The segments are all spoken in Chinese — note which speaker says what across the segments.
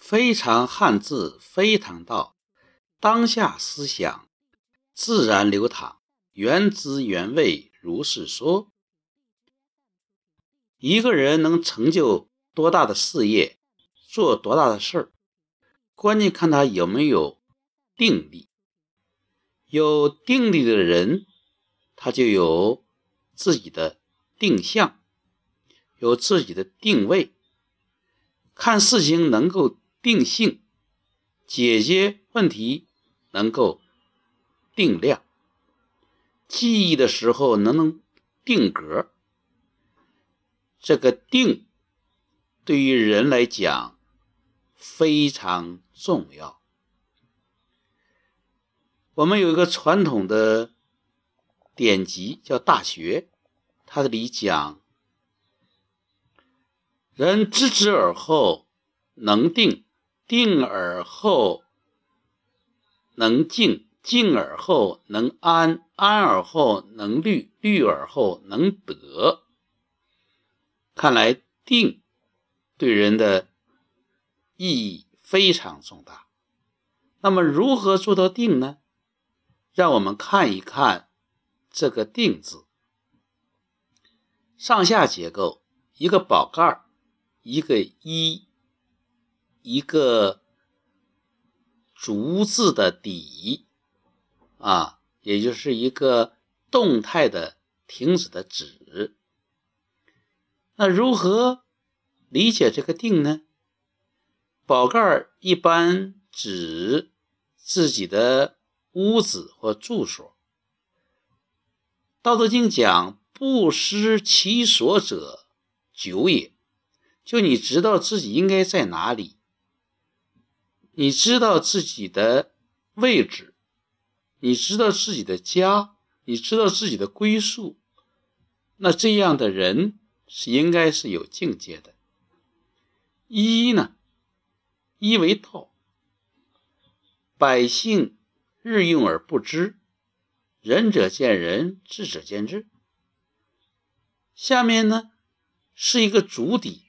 Speaker 1: 非常汉字，非常道。当下思想自然流淌，原汁原味如是说。一个人能成就多大的事业，做多大的事儿，关键看他有没有定力。有定力的人，他就有自己的定向，有自己的定位，看事情能够。定性，解决问题能够定量，记忆的时候能能定格。这个定对于人来讲非常重要。我们有一个传统的典籍叫《大学》，它这里讲：人知之而后能定。定而后能静，静而后能安，安而后能虑，虑而后能得。看来定对人的意义非常重大。那么如何做到定呢？让我们看一看这个“定”字，上下结构：一个宝盖一个一。一个竹字的底啊，也就是一个动态的停止的止。那如何理解这个定呢？宝盖一般指自己的屋子或住所。道德经讲：“不失其所者，久也。”就你知道自己应该在哪里。你知道自己的位置，你知道自己的家，你知道自己的归宿，那这样的人是应该是有境界的。一呢，一为道，百姓日用而不知，仁者见仁，智者见智。下面呢是一个竹底，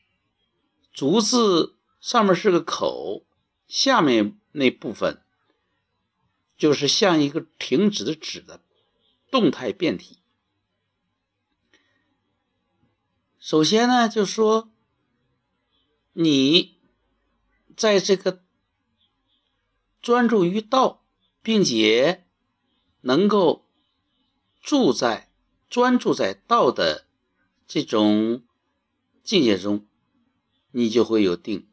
Speaker 1: 竹字上面是个口。下面那部分就是像一个停止的止的动态变体。首先呢，就说你在这个专注于道，并且能够住在专注在道的这种境界中，你就会有定。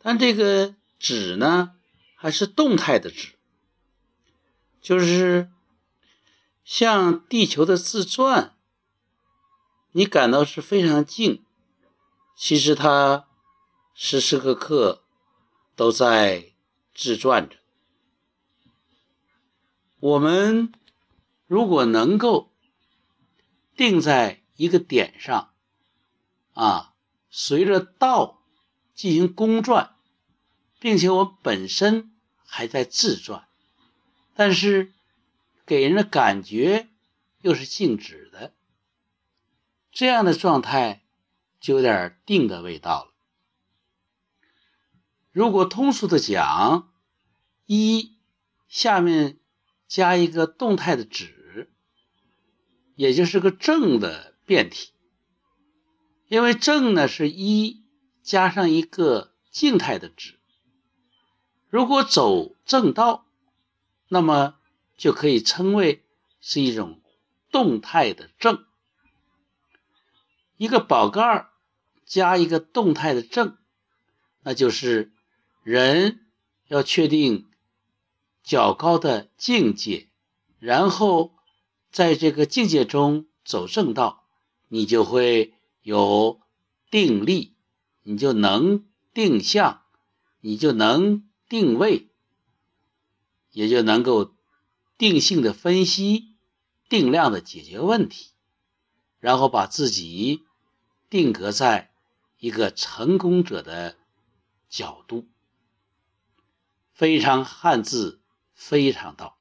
Speaker 1: 但这个。止呢，还是动态的止，就是像地球的自转，你感到是非常静，其实它时时刻刻都在自转着。我们如果能够定在一个点上，啊，随着道进行公转。并且我本身还在自转，但是给人的感觉又是静止的，这样的状态就有点定的味道了。如果通俗的讲，一下面加一个动态的止，也就是个正的变体，因为正呢是一加上一个静态的止。如果走正道，那么就可以称为是一种动态的正。一个宝盖儿加一个动态的正，那就是人要确定较高的境界，然后在这个境界中走正道，你就会有定力，你就能定向，你就能。定位，也就能够定性的分析、定量的解决问题，然后把自己定格在一个成功者的角度。非常汉字，非常道。